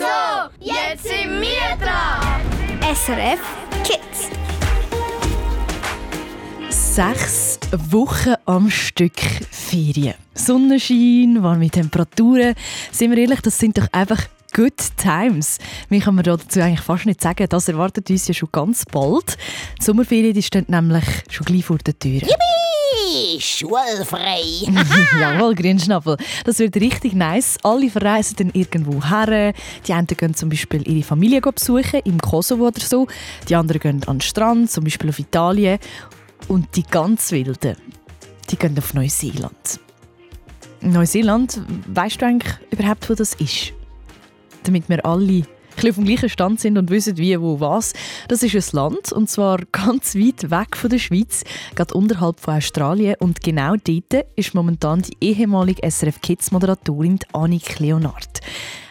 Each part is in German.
So, jetzt sind wir dran. SRF Kids. Sechs Wochen am Stück Ferien. Sonnenschein, warme Temperaturen. Sind wir ehrlich, das sind doch einfach Good Times. Mehr kann man dazu eigentlich fast nicht sagen. Das erwartet uns ja schon ganz bald. Die Sommerferien die stehen nämlich schon gleich vor der Tür. Yippie! Schulfrei! Jawohl, Grünschnabel. Das wird richtig nice. Alle verreisen dann irgendwo her. Die einen gehen zum Beispiel ihre Familie besuchen, im Kosovo oder so. Die anderen gehen an den Strand, zum Beispiel auf Italien. Und die ganz Wilden, die gehen auf Neuseeland. Neuseeland, weißt du eigentlich überhaupt, wo das ist? Damit wir alle ein auf dem gleichen Stand sind und wissen, wie, wo, was. Das ist ein Land, und zwar ganz weit weg von der Schweiz, gerade unterhalb von Australien. Und genau dort ist momentan die ehemalige SRF Kids Moderatorin Annik Leonard.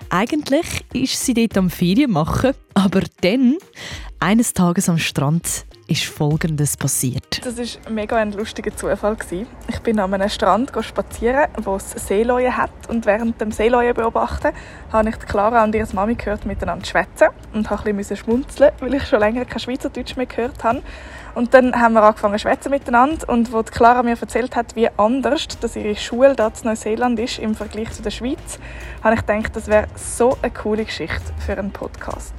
Eigentlich ist sie dort am Ferien machen, aber dann, eines Tages am Strand, ist Folgendes passiert. Das war mega ein lustiger Zufall. Ich bin an einem Strand spazieren, wo es Seeleuen hat. Und während dem Seeleuen beobachten, habe ich Clara und ihre Mami gehört miteinander schwätzen und musste ein bisschen schmunzeln, weil ich schon länger kein Schweizerdeutsch mehr gehört habe. Und dann haben wir angefangen schwätzen miteinander und wo Clara mir erzählt hat, wie anders dass ihre Schule dort in Neuseeland ist im Vergleich zu der Schweiz, habe ich gedacht, das wäre so eine coole Geschichte für einen Podcast.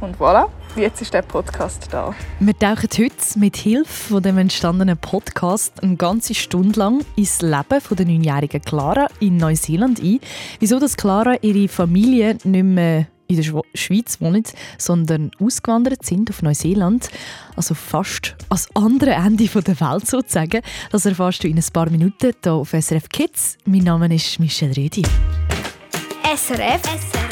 Und voilà, jetzt ist der Podcast da. Wir tauchen heute mit Hilfe von dem entstandenen Podcast eine ganze Stunde lang ins Leben von der neunjährigen Clara in Neuseeland ein. Wieso dass Clara ihre Familie nicht mehr in der Schweiz wohnen, sondern ausgewandert sind auf Neuseeland. Also fast ans andere Ende der Welt sozusagen. Das erfährst du in ein paar Minuten hier auf SRF Kids. Mein Name ist Michelle Rüdi. SRF. SRF.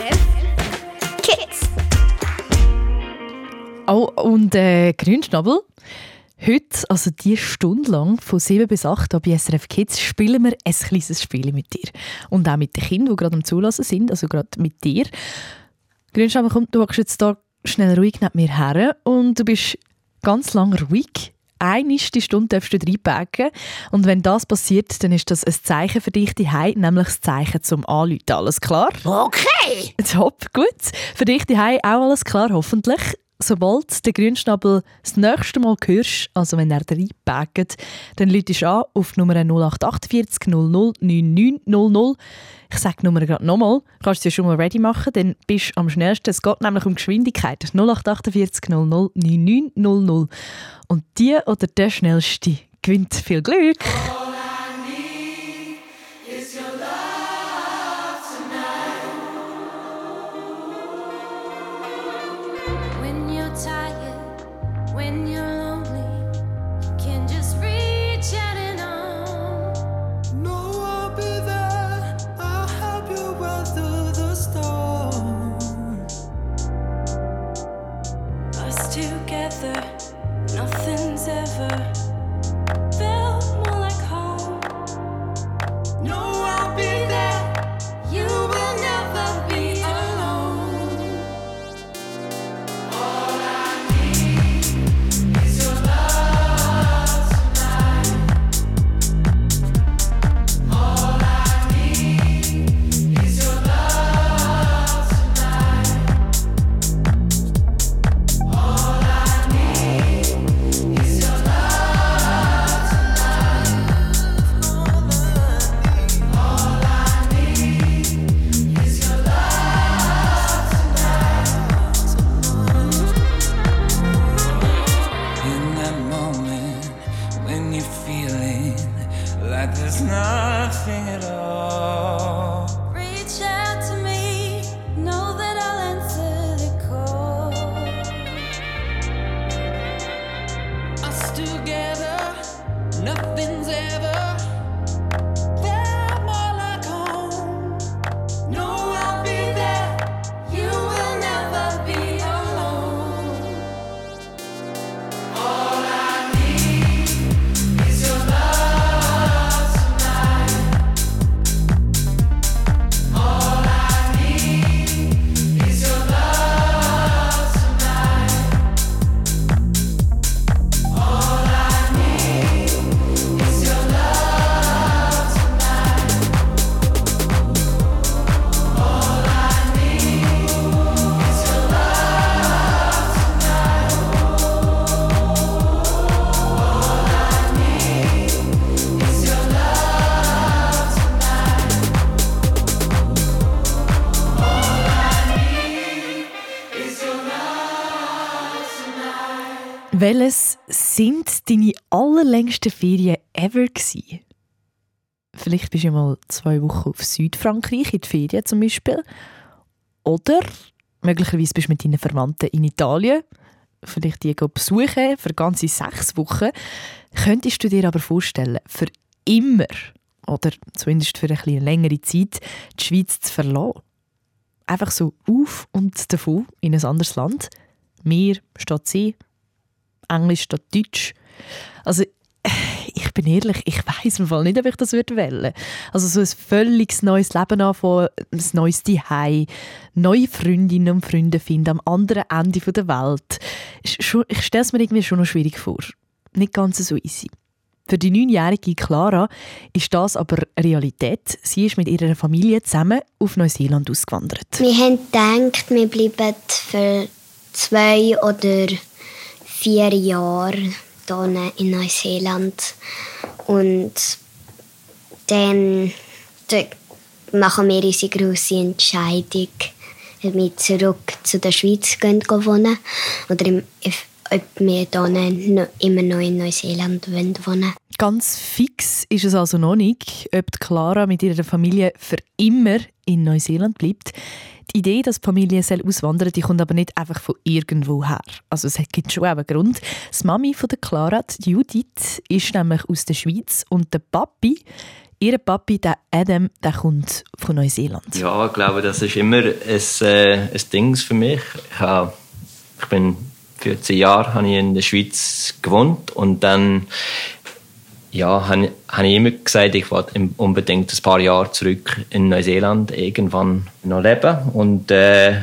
Oh, und äh, Grünschnabel. Heute, also die Stunde lang, von 7 bis 8 Uhr bei SRF Kids, spielen wir ein kleines Spiel mit dir. Und auch mit den Kindern, die gerade am Zulassen sind, also gerade mit dir. Grünschnabel, komm, du hockst jetzt da schnell ruhig neben mir her und du bist ganz lange ruhig. Eine die Stunde darfst du reinpacken. Und wenn das passiert, dann ist das ein Zeichen für dich daheim, nämlich das Zeichen zum Anrufen. Alles klar? Okay! Top, gut. Für dich daheim auch alles klar, hoffentlich sobald der Grünschnabel das nächste Mal hörst, also wenn er reinpackt, dann läutest du an auf Nummer 0848 00 9900. Ich sage die Nummer gerade nochmal. Du kannst sie ja schon mal ready machen, dann bist du am schnellsten. Es geht nämlich um Geschwindigkeit. 0848 00 9900. Und die oder der Schnellste gewinnt viel Glück. ever. Welches sind deine allerlängsten Ferien ever gewesen? Vielleicht bist du mal zwei Wochen auf Südfrankreich in die Ferien zum Beispiel. Oder möglicherweise bist du mit deinen Verwandten in Italien. Vielleicht die besuchen für ganze sechs Wochen. Könntest du dir aber vorstellen, für immer oder zumindest für eine längere Zeit die Schweiz zu verlassen? Einfach so auf und davon in ein anderes Land? Meer statt See? Englisch statt Deutsch? Also ich bin ehrlich, ich weiß im Fall nicht, ob ich das würde wählen. Also so ein völlig neues Leben anfangen, ein neues Zuhause, neue Freundinnen und Freunde finden am anderen Ende der Welt. Ich stelle es mir irgendwie schon noch schwierig vor. Nicht ganz so easy. Für die neunjährige Clara ist das aber Realität. Sie ist mit ihrer Familie zusammen auf Neuseeland ausgewandert. Wir haben gedacht, wir bleiben für zwei oder vier Jahre hier in Neuseeland. Und dann machen wir unsere grosse Entscheidung, ob wir zurück zu der Schweiz gehen wohnen oder ob wir hier immer noch in Neuseeland wohnen wollen. Ganz fix ist es also noch nicht, ob Clara mit ihrer Familie für immer in Neuseeland bleibt. Die Idee, dass die Familie auswandern soll, die kommt aber nicht einfach von irgendwo her. Also es gibt schon einen Grund. Die Mami von der Clara, die Judith, ist nämlich aus der Schweiz und der Papi, ihr Papi, der Adam, der kommt von Neuseeland. Ja, ich glaube, das ist immer ein, äh, ein Ding für mich. Ich, habe, ich bin 14 Jahre habe ich in der Schweiz gewohnt und dann ja, habe, habe ich immer gesagt, ich wollte unbedingt ein paar Jahre zurück in Neuseeland irgendwann noch leben. Und äh,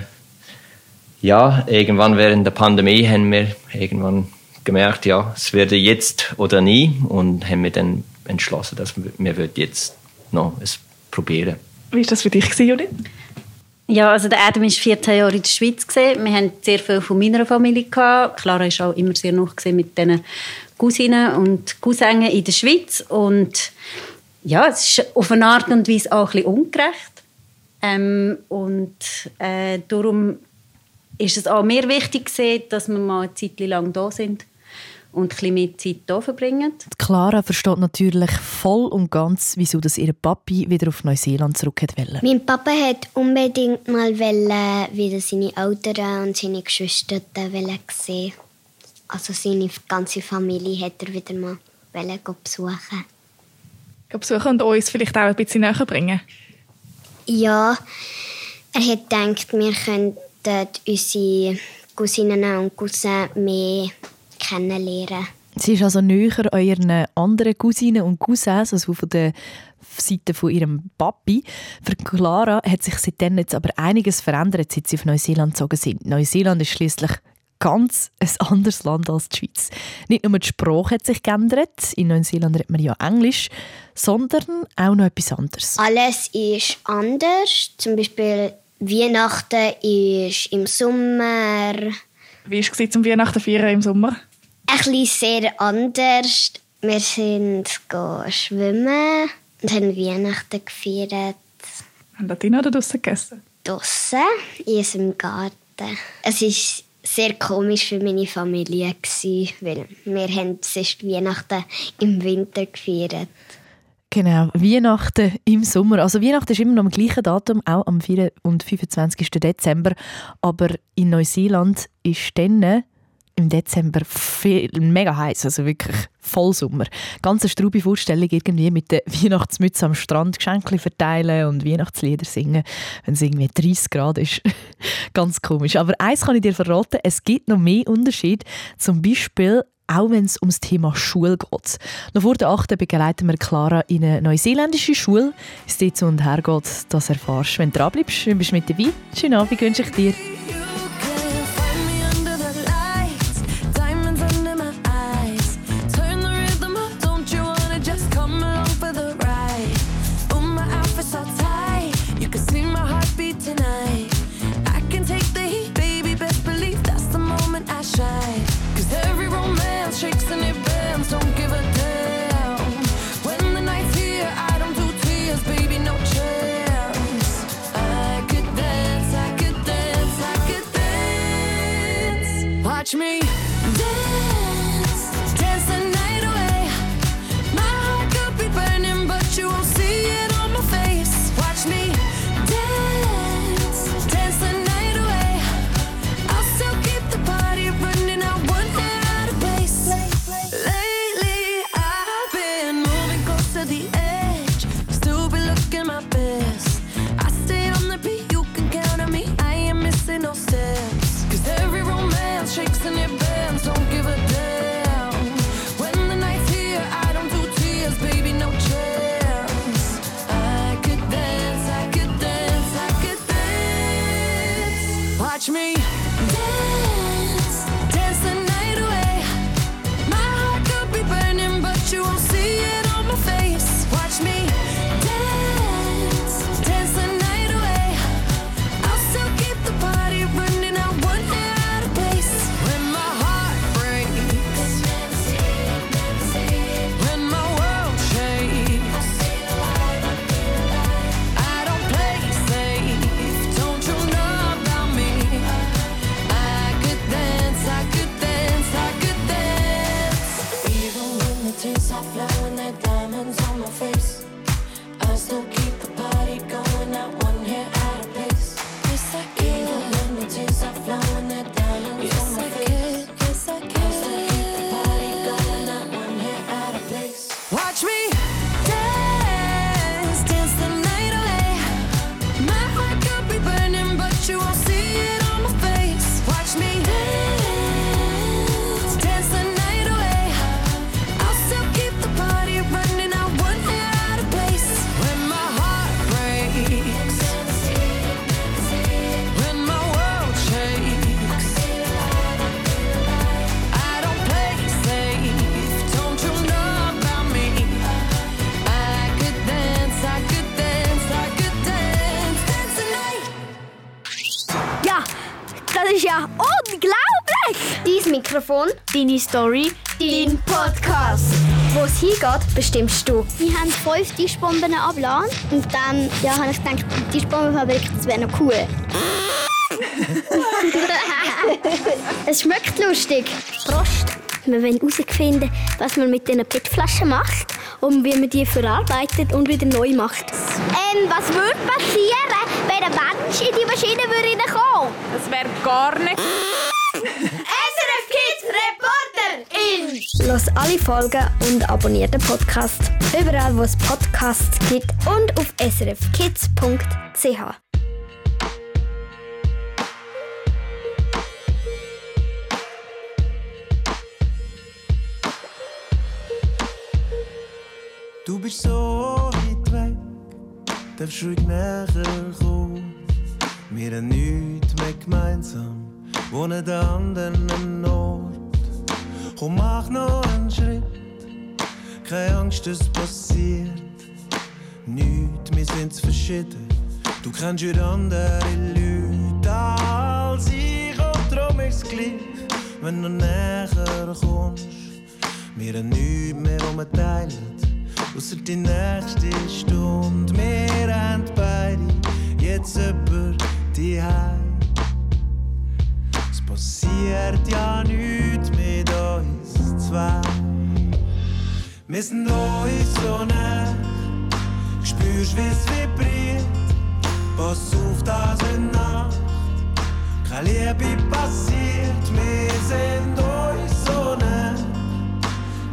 ja, irgendwann während der Pandemie haben wir irgendwann gemerkt, ja, es werde jetzt oder nie und haben wir dann entschlossen, dass wir, wir jetzt noch es probieren. Wie war das für dich, Judith? Ja, also der Adam war 14 Jahre in der Schweiz. Wir hatten sehr viel von meiner Familie. Clara war auch immer sehr noch mit diesen Cousinen und Cousinen in der Schweiz. Und ja, es ist auf eine Art und Weise auch ein bisschen ungerecht. Ähm, und äh, darum ist es auch mehr wichtig, dass wir mal eine Zeit lang da sind und ein bisschen mehr Zeit hier verbringen. Clara versteht natürlich voll und ganz, wieso dass ihr Papi wieder auf Neuseeland zurück wollte. Mein Papa hat unbedingt mal wieder seine Eltern und seine Geschwister sehen also seine ganze Familie hat er wieder mal besuchen. Besuchen und uns vielleicht auch ein bisschen näher bringen? Ja, er hat gedacht, wir könnten unsere Cousinen und Cousins mehr kennenlernen. Sie ist also näher euren anderen Cousinen und Cousins, also von der Seite von ihrem Papi. Für Clara hat sich seitdem jetzt aber einiges verändert, seit sie auf Neuseeland gezogen sind. Neuseeland ist schließlich ganz ein anderes Land als die Schweiz. Nicht nur die Sprache hat sich geändert, in Neuseeland redet man ja Englisch, sondern auch noch etwas anderes. Alles ist anders. Zum Beispiel Weihnachten ist im Sommer. Wie war es zum Weihnachten feiern im Sommer? Ein bisschen sehr anders. Wir sind schwimmen und haben Weihnachten gefeiert. Haben da drinnen oder draußen gegessen? Draußen, in unserem Garten. Es ist sehr komisch für meine Familie gewesen, weil wir haben sonst Weihnachten im Winter gefeiert. Genau, Weihnachten im Sommer. Also Weihnachten ist immer noch am gleichen Datum, auch am 4. und 25. Dezember. Aber in Neuseeland ist dann im Dezember viel, mega heiß, also wirklich voll Sommer. Ganz eine straube Vorstellung irgendwie mit der Weihnachtsmütze am Strand Geschenke verteilen und Weihnachtslieder singen, wenn es irgendwie 30 Grad ist. Ganz komisch. Aber eins kann ich dir verraten, es gibt noch mehr Unterschied. Zum Beispiel auch wenn es ums Thema Schule geht. Noch vor der 8. begleiten wir Clara in eine neuseeländische Schule. Es dort und her geht, das erfährst du, wenn du dranbleibst. Du bist mit dabei. Schönen Abend wünsche ich dir. Watch me dance, dance the night away. My heart could be burning, but you won't see it on my face. Watch me dance, dance the night away. I'll still keep the party running, Lately, I've been moving close to the edge, still be looking my best. Mikrofon, deine Story, dein Podcast. Wo es hingeht, bestimmst du. Wir haben fünf Tischbomben abgeladen und dann ja, habe ich gedacht, die Tischbombenfabrik, das wäre noch cool. es schmeckt lustig. Prost! Wir wollen herausfinden, was man mit diesen PET-Flaschen macht und wie man die verarbeitet und wieder neu macht. Ähm, was würde passieren, wenn ein Mensch in die Maschine würde kommen? Das wäre gar nicht. SRF Reporter in Los alle Folgen und abonniert den Podcast. Überall, wo es Podcasts gibt und auf srfkids.ch. Du bist so weit weg, darfst ruhig näher kommen. Wir haben nichts mehr gemeinsam, wohnen an anderen Ort. Komm, mach noch einen Schritt, keine Angst, es passiert. Nichts, wir sind verschieden. Du kennst wieder andere Leute als ich, und darum ist gleich, wenn du näher kommst. Wir haben nichts mehr, was wir teilen, ausser die nächste Stunde. Wir haben beide jetzt über die Heim. Es passiert ja nichts mit uns zwei. Wir sind uns so nah, spürst, wie's vibriert. Pass auf, das in Nacht, keine Liebe passiert. Wir sind uns so nah,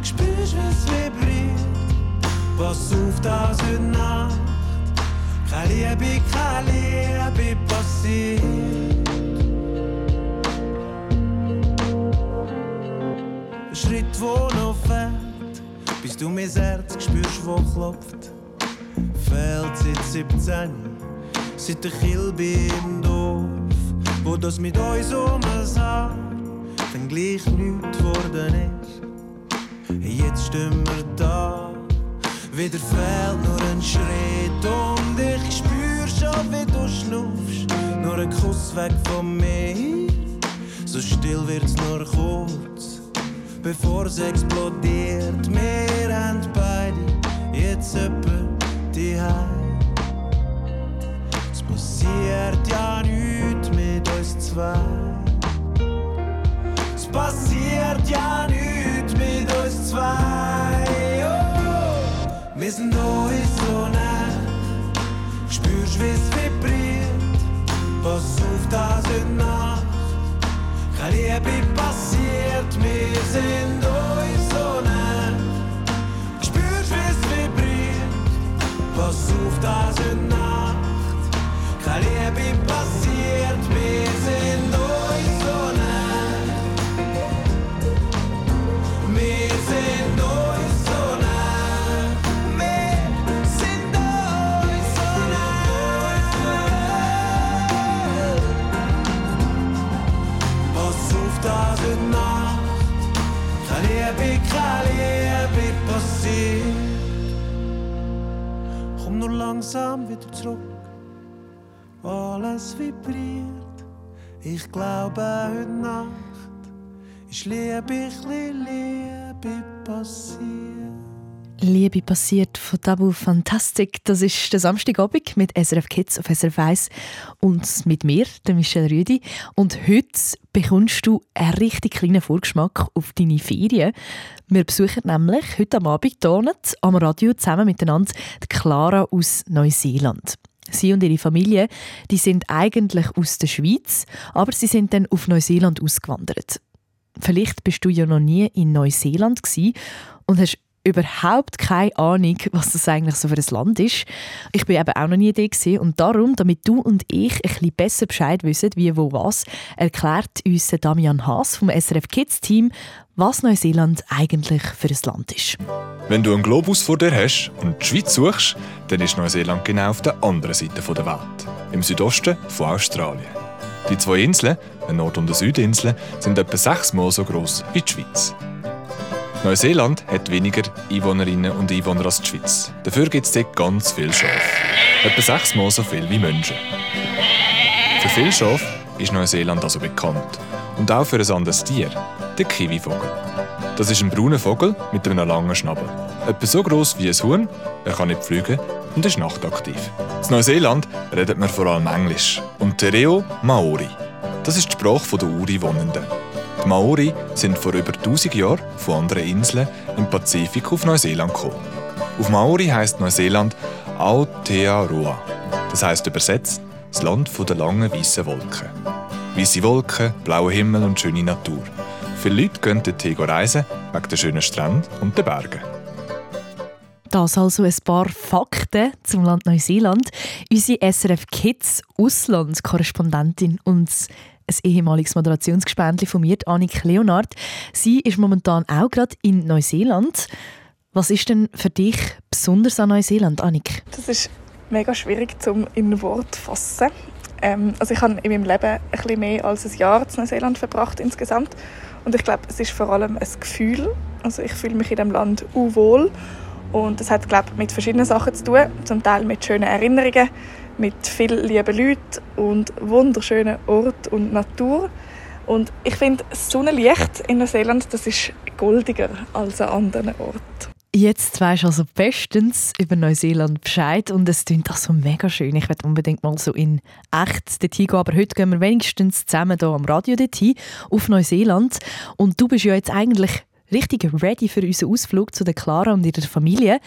spürst, wie's vibriert. Pass auf, das in Nacht, keine Liebe, keine Liebe passiert. Schritt, wo noch fehlt, bis du mein Herz spürst, wo klopft. Fehlt seit 17, seit der Kilbe im Dorf, wo das mit uns um dann gleich nichts geworden ist. Jetzt stehen wir da, wieder fehlt nur ein Schritt und ich spür schon, wie du schnuffst. Nur ein Kuss weg von mir, so still wird's nur kurz bevor es explodiert. Wir haben beide jetzt etwa die. Es passiert ja nichts mit uns zwei. Es passiert ja nichts mit uns zwei. Oh, wir sind uns so nah. Spürst, wie's vibriert. Pass auf, das heute Nacht. Keine Liebe passiert, wir sind uns so nah. Spürst, wie's vibriert? Pass auf, das heute Nacht. Keine Liebe passiert, wir langsam wieder zurück. Alles vibriert. Ich glaube, heute Nacht ist Liebe, bisschen Liebe passiert. Liebe passiert von Tabu Fantastic. Das ist der Samstagabend mit SRF Kids auf SRF 1 und mit mir, der Michelle Rüdi. Und heute bekommst du einen richtig kleinen Vorgeschmack auf deine Ferien. Wir besuchen nämlich heute am Abend hier am Radio zusammen miteinander die Clara aus Neuseeland. Sie und ihre Familie, die sind eigentlich aus der Schweiz, aber sie sind dann auf Neuseeland ausgewandert. Vielleicht bist du ja noch nie in Neuseeland gsi und hast überhaupt keine Ahnung, was das eigentlich so für ein Land ist. Ich bin eben auch noch nie da gewesen. und darum, damit du und ich ein bisschen besser Bescheid wissen, wie, wo, was, erklärt uns Damian Haas vom SRF Kids Team, was Neuseeland eigentlich für ein Land ist. Wenn du einen Globus vor dir hast und die Schweiz suchst, dann ist Neuseeland genau auf der anderen Seite der Welt, im Südosten von Australien. Die zwei Inseln, eine Nord- und eine Südinsel, sind etwa sechsmal so groß wie die Schweiz. Neuseeland hat weniger Einwohnerinnen und Einwohner als die Schweiz. Dafür gibt es dort ganz viel Schafe. Etwa sechsmal so viel wie Menschen. Für viele Schafe ist Neuseeland also bekannt. Und auch für ein anderes Tier, der Kiwivogel. Das ist ein brauner Vogel mit einem langen Schnabel. Etwa so groß wie ein Huhn, er kann nicht fliegen und ist nachtaktiv. In Neuseeland redet man vor allem Englisch und Te Reo Maori. Das ist die Sprache der Uri-Wohnenden. Die Maori sind vor über 1000 Jahren von anderen Inseln im Pazifik auf Neuseeland gekommen. Auf Maori heißt Neuseeland Aotearoa. Das heißt übersetzt das Land der langen weißen Wolken. Weiße Wolken, blauer Himmel und schöne Natur. Viele Leute gehen dorthin reisen wegen der schönen Strände und den Bergen. Das also ein paar Fakten zum Land Neuseeland. Unsere SRF Kids Auslandskorrespondentin und ein ehemaliges Moderationsgespendli von mir, Annik Leonard. Sie ist momentan auch gerade in Neuseeland. Was ist denn für dich besonders an Neuseeland, Annik? Das ist mega schwierig zum in Wort fassen. Ähm, also ich habe in meinem Leben ein bisschen mehr als ein Jahr in Neuseeland verbracht insgesamt und ich glaube, es ist vor allem ein Gefühl. Also ich fühle mich in dem Land wohl und das hat glaube ich, mit verschiedenen Sachen zu tun, zum Teil mit schönen Erinnerungen, mit vielen lieben Leuten und wunderschönen Orten und Natur. Und ich finde, das Sonnenlicht in Neuseeland das ist goldiger als an anderen Orten. Jetzt weisst du also bestens über Neuseeland Bescheid und es klingt auch so mega schön. Ich werde unbedingt mal so in echt dorthin gehen, aber heute gehen wir wenigstens zusammen hier am Radio dorthin, auf Neuseeland. Und du bist ja jetzt eigentlich richtig ready für unseren Ausflug zu der Clara und ihrer Familie.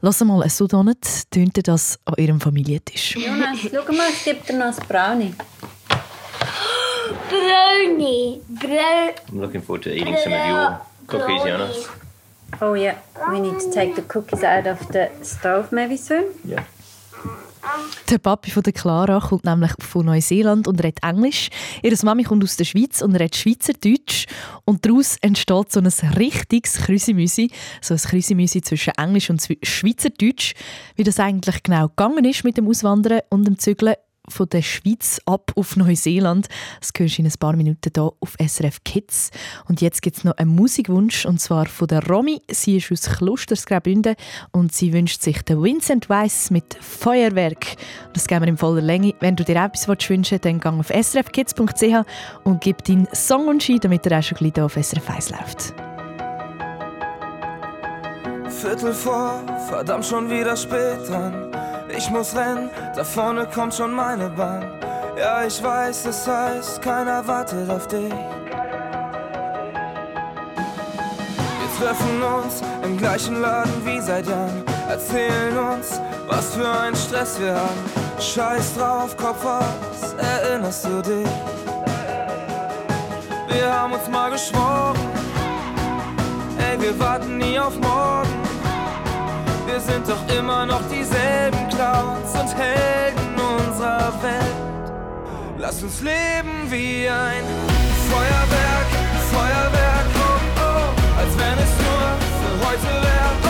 Lass mal so da tönt das an ihrem Familientisch. Jonas, schau mal, ich gebe dir noch ein Brownie. Brownie. Bro I'm looking forward to eating some of your cookies, Jonas. Oh yeah, we need to take the cookies out of the stove maybe soon. Yeah. Der Papi von der Clara kommt nämlich von Neuseeland und redet Englisch. Ihre Mami kommt aus der Schweiz und redet Schweizerdeutsch. Und daraus entsteht so ein richtiges Krüsimüsi, so ein Krüsimüsi zwischen Englisch und Schweizerdeutsch. Wie das eigentlich genau gegangen ist mit dem Auswandern und dem Zügeln von der Schweiz ab auf Neuseeland. Das hörst du in ein paar Minuten hier auf SRF Kids. Und jetzt gibt es noch einen Musikwunsch, und zwar von der Romy. Sie ist aus Klostersgraubünden und sie wünscht sich den Vincent Weiss mit Feuerwerk. Das geben wir in voller Länge. Wenn du dir auch etwas wünschen willst, dann geh auf srfkids.ch und gib deinen Song ein, damit er auch schon gleich hier auf SRF 1 läuft. Viertel vor, verdammt schon wieder spät dran. Ich muss rennen, da vorne kommt schon meine Bahn. Ja, ich weiß, es heißt, keiner wartet auf dich. Wir treffen uns im gleichen Laden wie seit Jahren. Erzählen uns, was für ein Stress wir haben. Scheiß drauf, Kopf aus, erinnerst du dich? Wir haben uns mal geschworen, ey, wir warten nie auf morgen. Wir sind doch immer noch dieselben Clowns und Helden unserer Welt. Lass uns leben wie ein Feuerwerk, Feuerwerk, oh oh, als wenn es nur für heute wäre,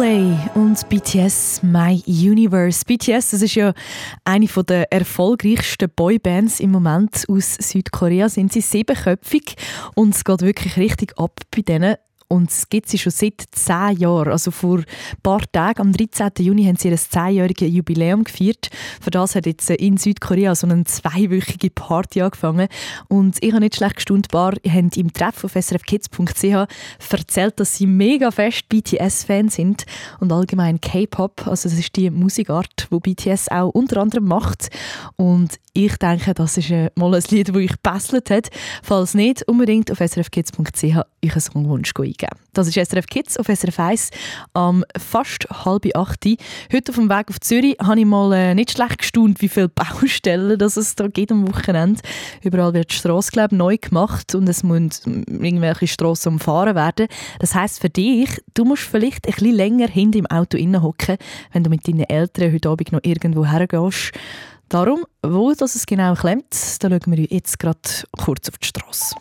Coldplay und BTS My Universe. BTS, das ist ja eine der erfolgreichsten Boybands im Moment aus Südkorea. Sind sie siebenköpfig und es geht wirklich richtig ab bei denen. Und es gibt sie schon seit zehn Jahren. Also vor ein paar Tagen, am 13. Juni, haben sie ihr zehnjähriges Jubiläum gefeiert. Für das hat jetzt in Südkorea so eine zweiwöchige Party angefangen. Und ich habe nicht schlecht gestaunt, paar haben im Treff auf srfkids.ch erzählt, dass sie mega fest BTS-Fans sind und allgemein K-Pop. Also das ist die Musikart, die BTS auch unter anderem macht. Und ich denke, das ist äh, mal ein Lied, das euch gebesselt hat. Falls nicht, unbedingt auf srfkids.ch euren Songwunsch eingeben. Das ist SRF Kids auf SRF 1 am fast halb acht. Heute auf dem Weg auf Zürich habe ich mal äh, nicht schlecht gestaunt, wie viele Baustellen dass es da gibt am Wochenende. Überall wird die Strasse neu gemacht und es müssen irgendwelche Strassen umfahren werden. Das heisst für dich, du musst vielleicht ein bisschen länger hinter im Auto hocken, wenn du mit deinen Eltern heute Abend noch irgendwo hergehst. Darum, wo das es genau klemmt, da schauen wir jetzt gerade kurz auf die Straße.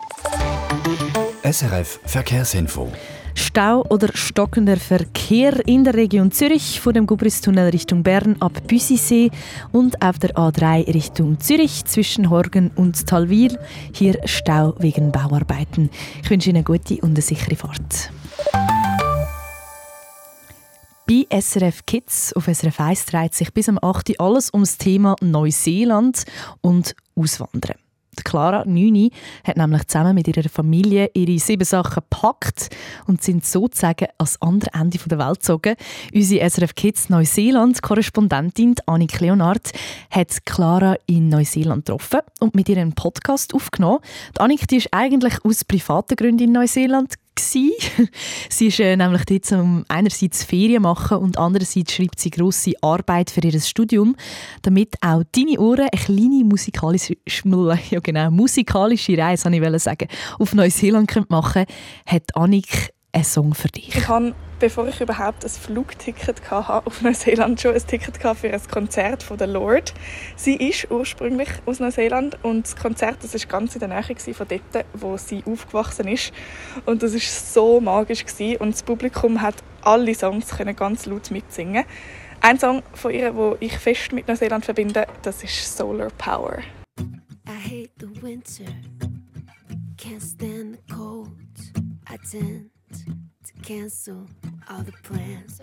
SRF Verkehrsinfo. Stau oder stockender Verkehr in der Region Zürich vor dem Gubristunnel Richtung Bern ab Büsisee und auf der A3 Richtung Zürich zwischen Horgen und Talwil. Hier Stau wegen Bauarbeiten. Ich wünsche Ihnen eine gute und eine sichere Fahrt. Bei SRF Kids auf SRF 1 dreht sich bis am 8. Uhr alles ums Thema Neuseeland und Auswandern. Die Clara Nüni hat nämlich zusammen mit ihrer Familie ihre sieben Sachen gepackt und sind sozusagen ans andere Ende der Welt gezogen. Unsere SRF Kids Neuseeland-Korrespondentin Annik Leonard hat Clara in Neuseeland getroffen und mit ihr einen Podcast aufgenommen. Die Annik ist eigentlich aus privaten Gründen in Neuseeland sie ist äh, nämlich dort, um einerseits Ferien machen und andererseits schreibt sie grosse Arbeit für ihr Studium, damit auch deine Ohren eine kleine musikalische, ja genau, musikalische Reise, ich sagen, auf Neuseeland machen hat Annik einen Song für dich. Ich habe, bevor ich überhaupt ein Flugticket hatte, auf Neuseeland schon ein Ticket für ein Konzert von der Lord. Sie ist ursprünglich aus Neuseeland und das Konzert das ist ganz in der Nähe von dort, wo sie aufgewachsen ist. Und das ist so magisch gewesen. und das Publikum hat alle Songs können ganz laut mitsingen. Ein Song von ihr, wo ich fest mit Neuseeland verbinde, das ist Solar Power. I hate the winter, can't stand the cold. I tend to cancel all the plans.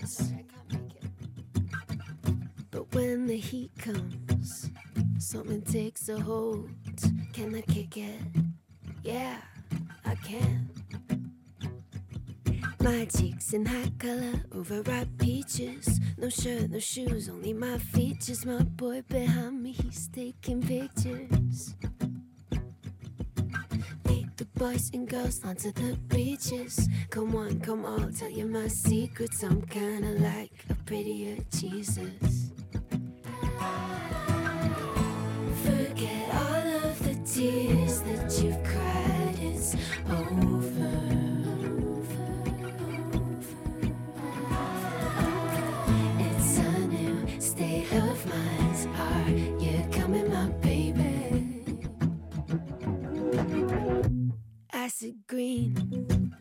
But when the heat comes, something takes a hold. Can I kick it? Yeah, I can. My cheeks in hot color, overripe peaches. No shirt, no shoes, only my features. My boy behind me, he's taking pictures. Boys and girls onto the beaches. Come on, come on, tell you my secrets. I'm kinda like a prettier Jesus. Forget all of the tears that you've cried, it's over. It's a new state of mind. Acid green,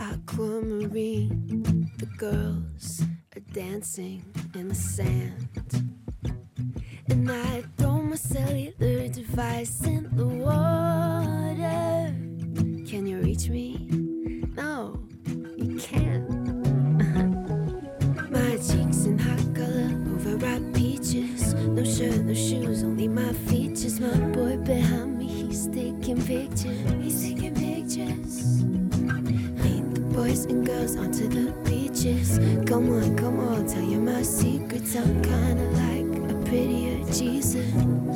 aquamarine. The girls are dancing in the sand. And I throw my cellular device in the water. Can you reach me? No, you can't. my cheeks in hot color, overripe peaches. No shirt, no shoes, only my features. My boy behind me, he's taking pictures. He's taking pictures. Lead the boys and girls onto the beaches. Come on, come on, tell you my secrets. I'm kinda like a prettier Jesus.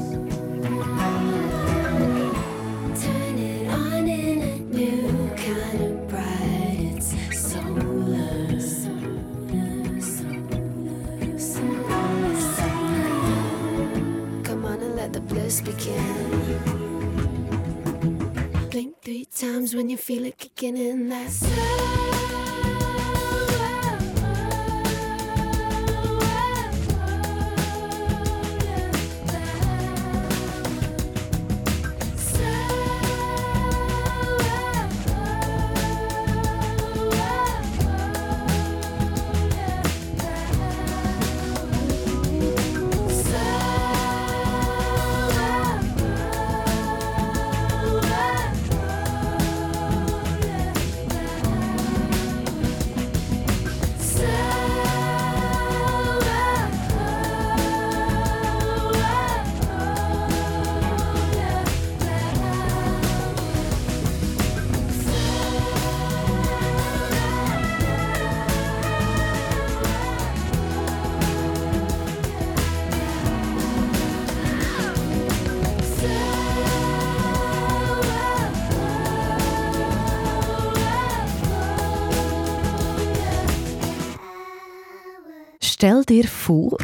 Stell dir vor,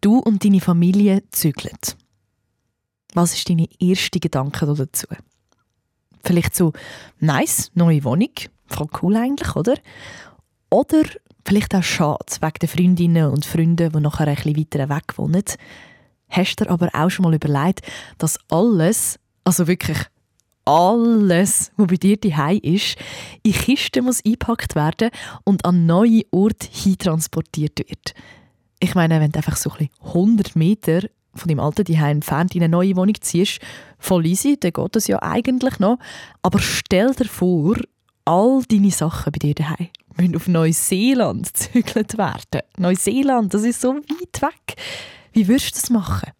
du und deine Familie zügeln. Was ist deine erste Gedanke dazu? Vielleicht so, nice, neue Wohnung, voll cool eigentlich, oder? Oder vielleicht auch schade, wegen der Freundinnen und Freunde, die nachher ein weiter weg wohnen. Hast du dir aber auch schon mal überlegt, dass alles, also wirklich alles, was bei dir daheim ist, in Kisten muss eingepackt werden und an neue Orte hintransportiert wird. Ich meine, wenn du einfach so ein bisschen 100 Meter von deinem alten Zuhause entfernt in eine neue Wohnung ziehst, voll easy, dann geht das ja eigentlich noch. Aber stell dir vor, all deine Sachen bei dir daheim müssen auf Neuseeland gezügelt werden. Neuseeland, das ist so weit weg. Wie würdest du das machen?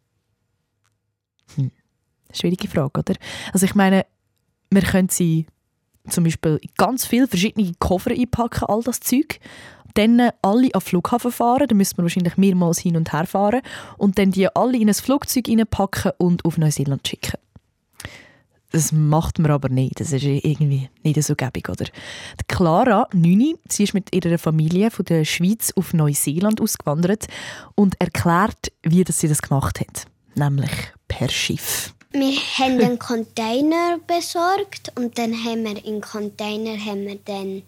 Hm. Schwierige Frage, oder? Also ich meine, wir können sie zum Beispiel ganz viele verschiedene Koffer einpacken, all das Zeug. Dann alle an Flughafen fahren, dann müssen wir wahrscheinlich mehrmals hin und her fahren. Und dann die alle in ein Flugzeug reinpacken und auf Neuseeland schicken. Das macht man aber nicht. Das ist irgendwie nicht so gäbig, oder? Die Clara, 9, sie ist mit ihrer Familie von der Schweiz auf Neuseeland ausgewandert und erklärt, wie sie das gemacht hat. Nämlich per Schiff. Wir haben einen Container besorgt und dann haben wir im Container haben wir dann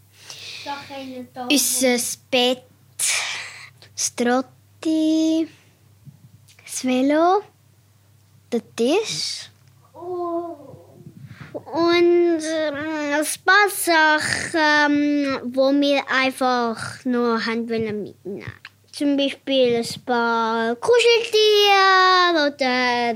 unser Bett, das Trotti, das Velo, den Tisch und ähm, ein paar Sachen, ähm, wo wir einfach nur haben mitnehmen. Zum Beispiel ein paar Kuscheltiere oder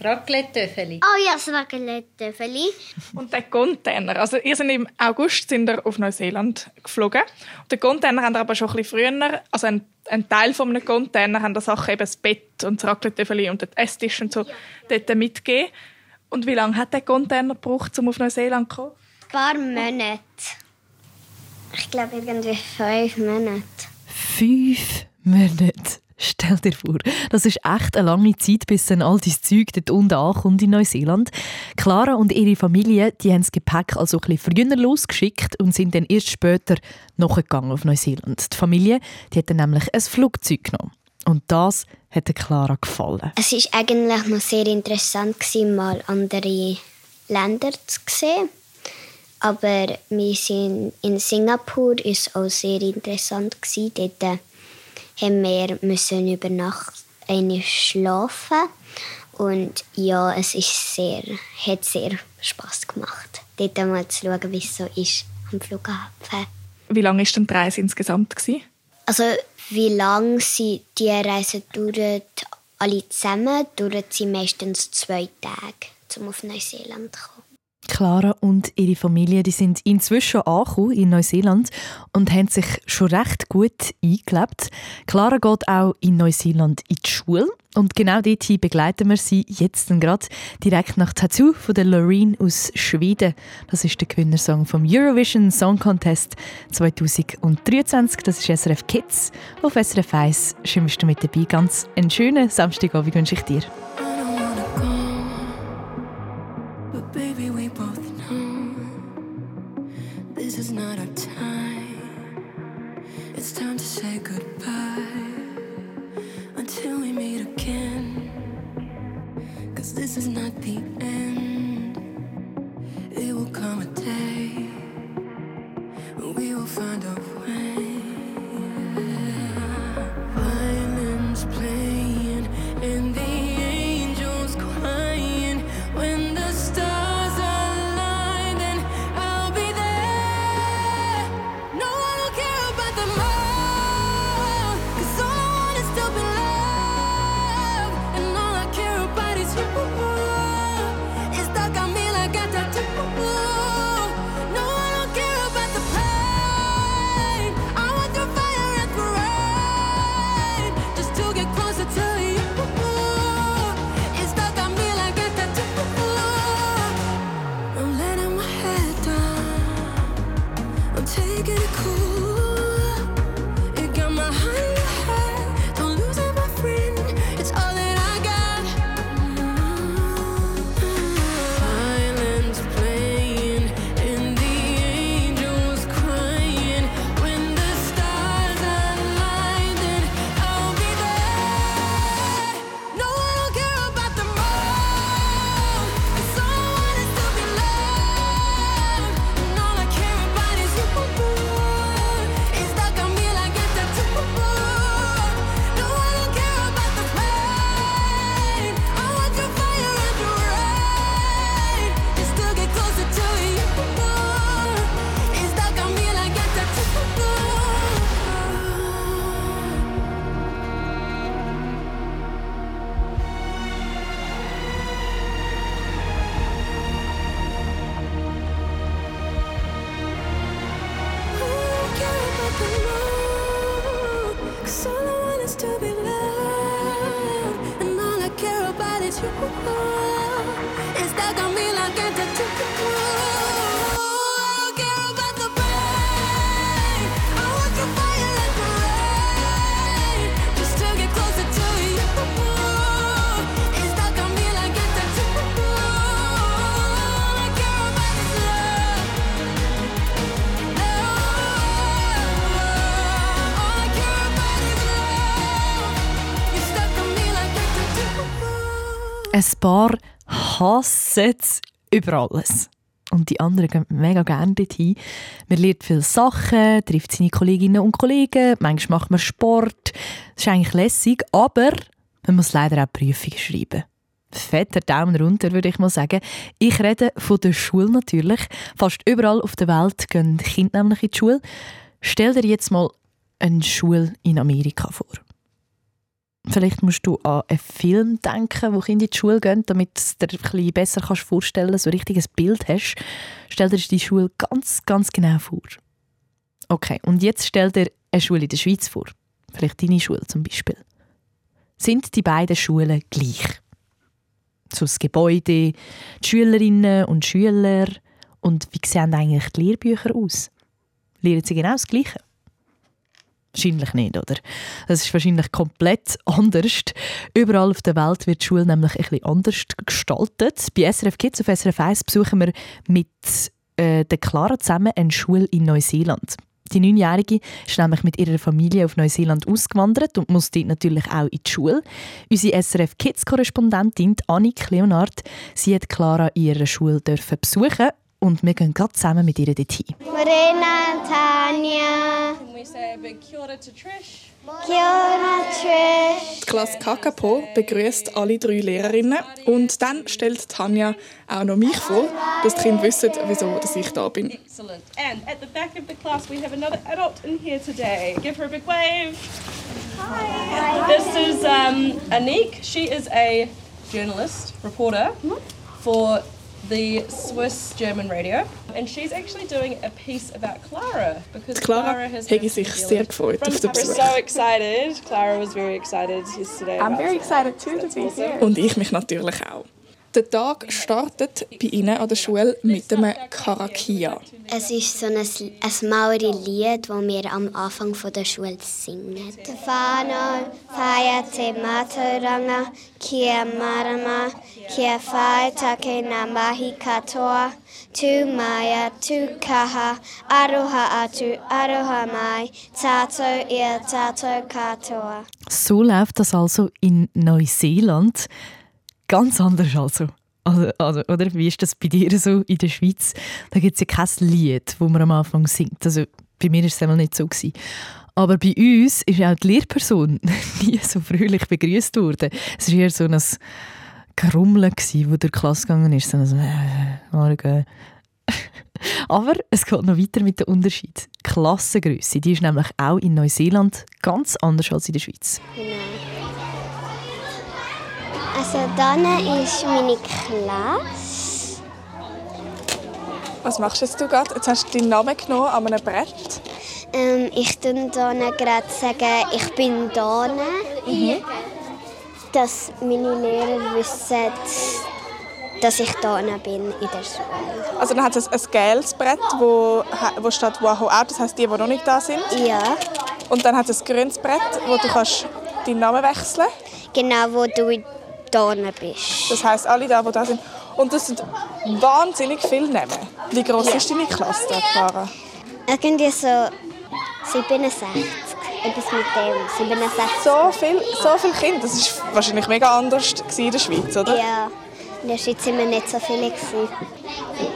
Das Raclette-Töffeli. Oh ja, das Raclette-Töffeli. Und der Container, also ihr seid im August sind ihr auf Neuseeland geflogen. Und den Container haben ihr aber schon ein bisschen früher, also ein, ein Teil von einem Container haben da Sachen, eben das Bett und das Raclette-Töffeli und den Esstisch und so dort mitgegeben. Und wie lange hat der Container gebraucht, um auf Neuseeland zu kommen? Ein paar Monate. Ich glaube irgendwie fünf Monate. Fünf Monate. Stell dir vor, das ist echt eine lange Zeit, bis dann all dein Zeug dort unten ankommt in Neuseeland. Clara und ihre Familie die haben das Gepäck also ein bisschen früher losgeschickt und sind dann erst später nachgegangen auf Neuseeland. Die Familie die hat dann nämlich ein Flugzeug genommen. Und das hat Clara gefallen. Es war eigentlich noch sehr interessant, mal andere Länder zu sehen. Aber wir sind in Singapur ist auch sehr interessant. Dort haben wir müssen über Nacht eine schlafen und ja, es ist sehr, hat sehr Spaß gemacht, dort mal zu schauen, wie es so ist am Flughafen. Wie lange war denn die Reise insgesamt? Gewesen? Also wie lange sie die Reise dauert, alle zusammen, dauert sie meistens zwei Tage, um auf Neuseeland zu kommen. Clara und ihre Familie die sind inzwischen angekommen in Neuseeland und haben sich schon recht gut eingelebt. Clara geht auch in Neuseeland in die Schule und genau dorthin begleiten wir sie jetzt gerade direkt nach Tattoo von der Loreen aus Schweden. Das ist der Gewinnersong vom Eurovision Song Contest 2023. Das ist SRF Kids auf SRF 1. Schön, bist du mit dabei. Ganz einen schönen Samstagabend wünsche ich dir. Ein paar hassen es über alles. Und die anderen gehen mega gerne dorthin. Man lernt viele Sachen, trifft seine Kolleginnen und Kollegen, manchmal macht man Sport. Das ist eigentlich lässig, aber man muss leider auch Prüfungen schreiben. Fetter Daumen runter, würde ich mal sagen. Ich rede von der Schule natürlich. Fast überall auf der Welt gehen Kinder nämlich in die Schule. Stell dir jetzt mal eine Schule in Amerika vor. Vielleicht musst du an einen Film denken, wo Kinder in die Schule gehen, damit du dir ein besser kannst vorstellen kannst, so ein richtiges Bild hast. Stell dir die Schule ganz, ganz genau vor. Okay, und jetzt stell dir eine Schule in der Schweiz vor. Vielleicht deine Schule zum Beispiel. Sind die beiden Schulen gleich? So das Gebäude, die Schülerinnen und Schüler und wie sehen eigentlich die Lehrbücher aus? Lehren sie genau das Gleiche? Wahrscheinlich nicht, oder? Das ist wahrscheinlich komplett anders. Überall auf der Welt wird die Schule nämlich ein bisschen anders gestaltet. Bei SRF Kids auf SRF 1 besuchen wir mit äh, der Clara zusammen eine Schule in Neuseeland. Die Neunjährige ist nämlich mit ihrer Familie auf Neuseeland ausgewandert und muss dort natürlich auch in die Schule. Unsere SRF Kids-Korrespondentin Annik Leonard, sie hat Clara in ihrer Schule dürfen besuchen und wir gehen gerade zusammen mit ihr dorthin. Morena, Tanja. Can we say a big kia ora to Trish? Kia ora, Trish. Die Klasse Kakapo begrüßt alle drei Lehrerinnen und dann stellt Tanja auch noch mich vor, dass die Kinder wissen, wieso dass ich da bin. Excellent. And at the back of the class, we have another adult in here today. Give her a big wave. Hi. This is um, Anik. She is a journalist, reporter for the Swiss German radio. And she's actually doing a piece about Clara because Clara Clara has sich sehr gefreut auf den We're Besuch. so excited. Clara was very excited yesterday. I'm very it. excited too to be here. Und ich mich natürlich auch. Der Tag startet bei Ihnen an der Schule mit dem Karakia. Es ist so ein, ein Maori-Lied, das wir am Anfang von der Schule singen. Whānau, whaia te mātauranga, kia marama, kia whae take ngā mahi katoa, tū maia, tū kaha, aroha atu, aroha mai, tātou ia tātou katoa. So läuft das also in Neuseeland. Ganz anders also. Also, also, oder? Wie ist das bei dir so in der Schweiz? Da gibt es ja kein Lied, das man am Anfang singt. Also, bei mir war es einmal nicht so. Gewesen. Aber bei uns ist auch die Lehrperson nie so fröhlich begrüßt worden. Es war eher so ein Grummeln, wo durch die Klasse gegangen ist. So ein äh, Morgen. Aber es geht noch weiter mit dem Unterschied. Die Klassengröße, die ist nämlich auch in Neuseeland ganz anders als in der Schweiz. Also dann ist meine Klasse. Was machst jetzt du gerade? Jetzt hast du deinen Namen genommen an einem Brett. Ähm, ich tue hier gerade sagen, ich bin hier. Dass meine Lehrer wissen, dass ich hier bin in der Schule. Also dann hat es ein gelbes Brett, wo, wo steht «Wow out», das heisst die, die noch nicht da sind. Ja. Und dann hat es ein grünes Brett, wo du kannst deinen Namen wechseln Genau, wo du hier bist. Das heisst, alle da, die da sind. Und das sind wahnsinnig viele Namen. Wie groß Ja. ist deine Klasse da, Clara? Irgendwie so 67. Etwas mit dem. 67. So viel, so viele Kinder. Das war wahrscheinlich mega anders in der Schweiz, oder? Ja. In der Schweiz waren wir nicht so viele.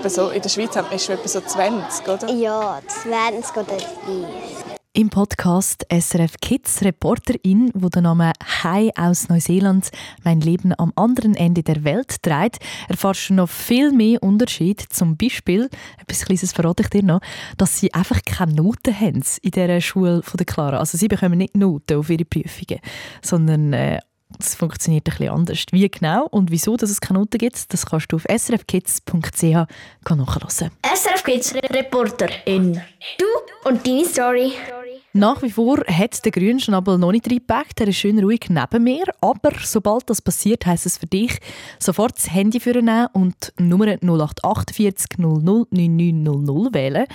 so, in der Schweiz haben wir etwa so 20, oder? Ja, 20 oder 30. Im Podcast SRF Kids Reporterin, wo der Name Hai aus Neuseeland mein Leben am anderen Ende der Welt trägt, erfährst du noch viel mehr Unterschied. Zum Beispiel, etwas Kleines verrate ich dir noch, dass sie einfach keine Noten haben in dieser Schule von der Clara. Also sie bekommen nicht Noten auf ihre Prüfungen, sondern äh, funktioniert ein bisschen anders. Wie genau und wieso dass es keine Noten gibt, das kannst du auf srfkids.ch nachhören. SRF Kids Reporterin. Du und deine Story. Nach wie vor hat der Grünschnabel noch nicht reingepackt. Er ist schön ruhig neben mir. Aber sobald das passiert, heisst es für dich, sofort das Handy vornehmen und die Nummer 0848 00 9900 wählen.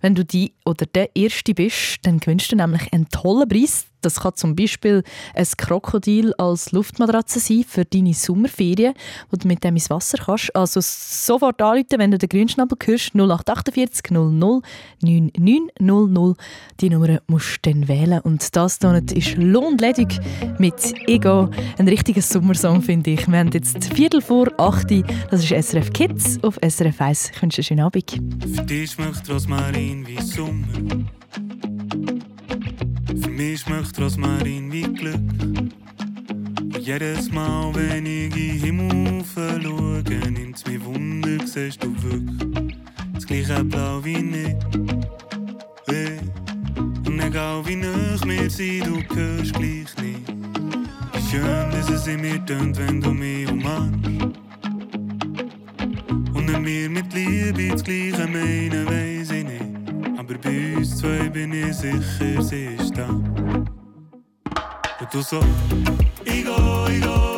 Wenn du die oder der Erste bist, dann gewinnst du nämlich einen tollen Preis. Das kann zum Beispiel ein Krokodil als Luftmatratze sein für deine Sommerferien, wo du mit dem ins Wasser kannst. Also sofort anrufen, wenn du den Grünschnabel hörst. 0848 00 9900. Die Nummer musst du dann wählen. Und das hier ist Lohnledig mit Ego. Ein richtiger Sommersong, finde ich. Wir haben jetzt Viertel vor 8 Uhr. Das ist SRF Kids auf SRF 1. Ich wünsche einen schönen Abend. Für dich schmeckt Rosmarin wie Sommer. Für mich schmeckt Rosmarin wie Glück. Und jedes Mal, wenn ich in den Himmel schaue, nimmt's mir Wunder, siehst du wirklich das gleiche Blau wie ich. Hey. Und egal wie nah wir sind, du hörst gleich nicht. Wie schön, dass es in mir tönt, wenn du mich umarmst. Und wenn wir mit Liebe das Gleiche meinen, weiss ich nicht. Aber bei uns zwei bin ich sicher, sie ist da. Und du so, ich go, ich go.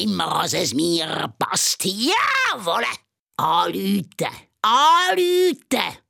nimra ses mir past. Jäävole! A-lüüte, A-lüüte!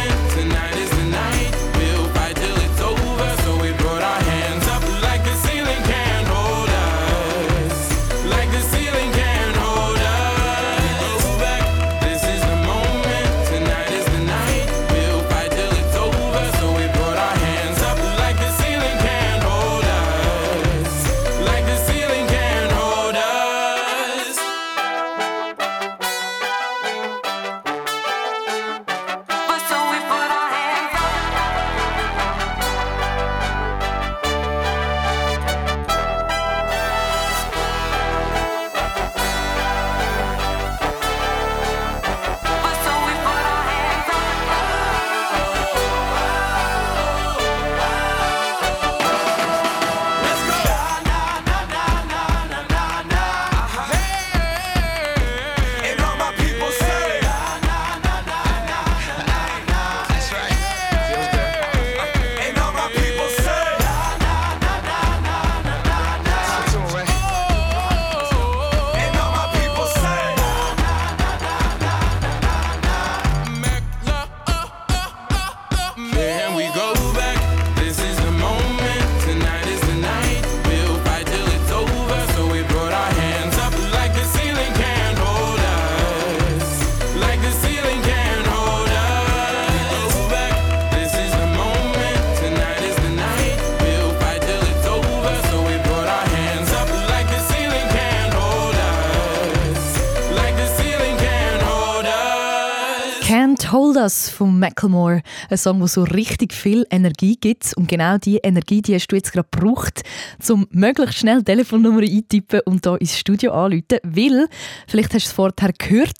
Macklemore. Ein Song, der so richtig viel Energie gibt. Und genau diese Energie, die hast du jetzt gerade gebraucht, um möglichst schnell die Telefonnummer eintippen und hier ins Studio anrufen. Weil, vielleicht hast du es vorher gehört,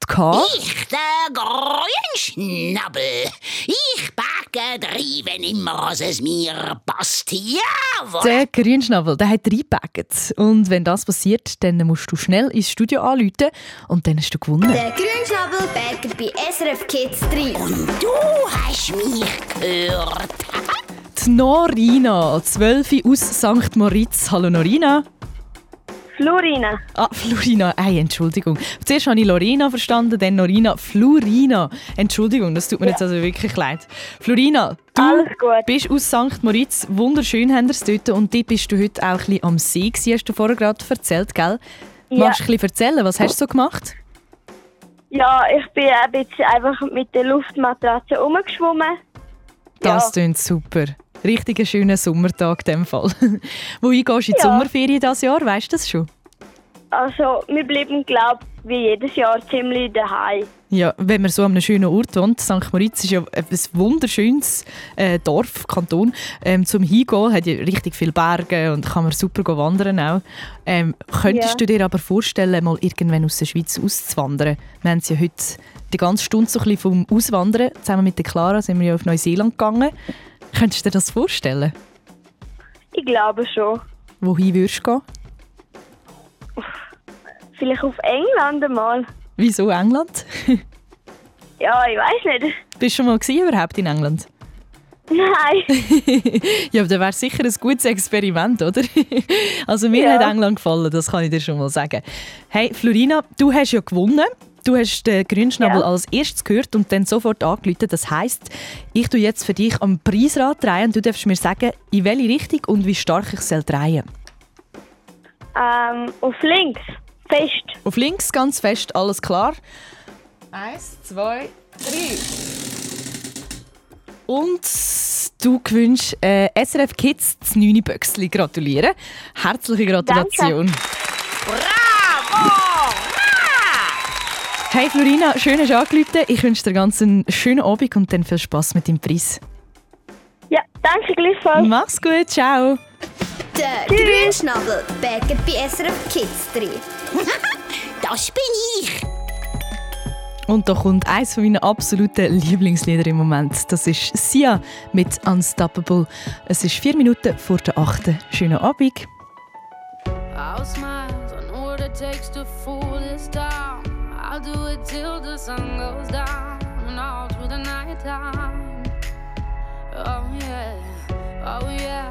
Ich, der Grünschnabel. Ich backe drei, wenn immer es mir passt. Jawohl. der Grünschnabel, der hat reingepackt. Und wenn das passiert, dann musst du schnell ins Studio anrufen und dann hast du gewonnen. Der Grünschnabel bergt bei SRF Kids 3. Und du hast mich gehört. Die Norina, 12 aus St. Moritz. Hallo Norina. Florina. Ah, Florina. Ey, Entschuldigung. Zuerst habe ich Lorena verstanden, dann Norina. Florina. Entschuldigung, das tut mir jetzt also wirklich leid. Florina, du bist aus St. Moritz. Wunderschön haben wir es dort. Und dort bist du heute auch ein bisschen am See gewesen, hast du vorher gerade erzählt, gell? Ja. Magst du ein bisschen erzählen, was hast du so gemacht? Ja, ich bin ein bisschen einfach mit der Luftmatratze rumgeschwommen. Das klingt super. Richtig schöner Sommertag in dem Fall. Wohin gehst du in die Ja. Sommerferien dieses Jahr? Weißt du das schon? Also, wir bleiben, glaube ich, wie jedes Jahr ziemlich daheim. Ja, wenn man so an einem schönen Ort wohnt, St. Moritz ist ja ein wunderschönes äh, Dorf, Kanton. Ähm, zum Hingehen hat ja richtig viele Berge und kann man super wandern auch. Ähm, könntest Ja. du dir aber vorstellen, mal irgendwann aus der Schweiz auszuwandern? Wir haben es ja heute die ganze Stunde so ein bisschen vom Auswandern. Zusammen mit der Clara sind wir ja auf Neuseeland gegangen. Könntest du dir das vorstellen? Ich glaube schon. Wohin würdest du gehen? Vielleicht auf England einmal. Wieso England? Ja, ich weiß nicht. Bist du schon mal gewesen, überhaupt in England? Nein. ja, aber das wäre sicher ein gutes Experiment, oder? also mir Ja. hat England gefallen, das kann ich dir schon mal sagen. Hey, Florina, du hast ja gewonnen. Du hast den Grünschnabel als erstes gehört und dann sofort angerufen. Das heisst, ich tue jetzt für dich am Preisrad drehen und du darfst mir sagen, in welche Richtung und wie stark ich soll drehen. Ähm, auf links. Fest. Auf links ganz fest, alles klar. Eins, zwei, drei. Und du gewünschst äh, SRF Kids das 9. Böxli. Gratulieren. Herzliche Gratulation. Hey Florina, schön hast du angerufen. Ich wünsche dir ganz einen schönen Abend und dann viel Spaß mit dem Preis. Ja, danke gleichfalls. Mach's gut, ciao. Der Grünschnabel, backen bei SRF Kids 3. das bin ich. Und da kommt eines von meinen absoluten Lieblingslieder im Moment. Das ist Sia mit Unstoppable. Es ist vier Minuten vor der achten. Schönen Abend. I'll smile, I know what it takes to fool this town. I'll do it till the sun goes down and all through the night time. Oh yeah, oh yeah.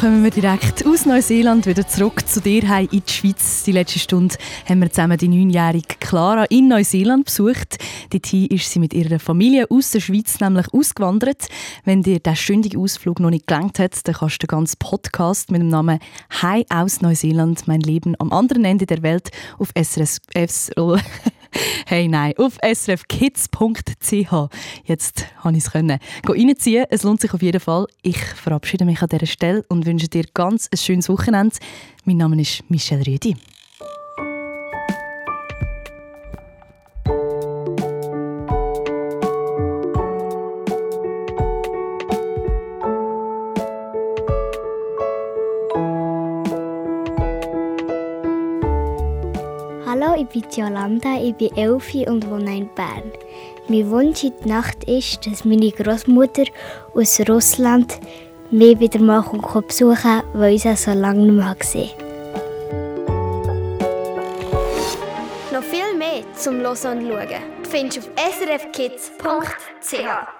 Kommen wir direkt aus Neuseeland wieder zurück zu dir in die Schweiz. Die letzte Stunde haben wir zusammen die neunjährige Clara in Neuseeland besucht. Dorthin ist sie mit ihrer Familie aus der Schweiz nämlich ausgewandert. Wenn dir der stündige Ausflug noch nicht gelangt hat, dann kannst du den ganzen Podcast mit dem Namen «Hi aus Neuseeland, mein Leben am anderen Ende der Welt» auf SRS... Hey, nein, auf srfkids.ch. Jetzt habe ich es können. Geh reinziehen, es lohnt sich auf jeden Fall. Ich verabschiede mich an dieser Stelle und wünsche dir ganz ein schönes Wochenende. Mein Name ist Michelle Rüdi. Ich bin Jolanda, ich bin Elfi und wohne in Bern. Mein Wunsch in der Nacht ist, dass meine Großmutter aus Russland mich wieder mal besuchen weil ich sie so lange nicht mehr gesehen Noch viel mehr zum Hören und Schauen findest du auf srfkids.ch.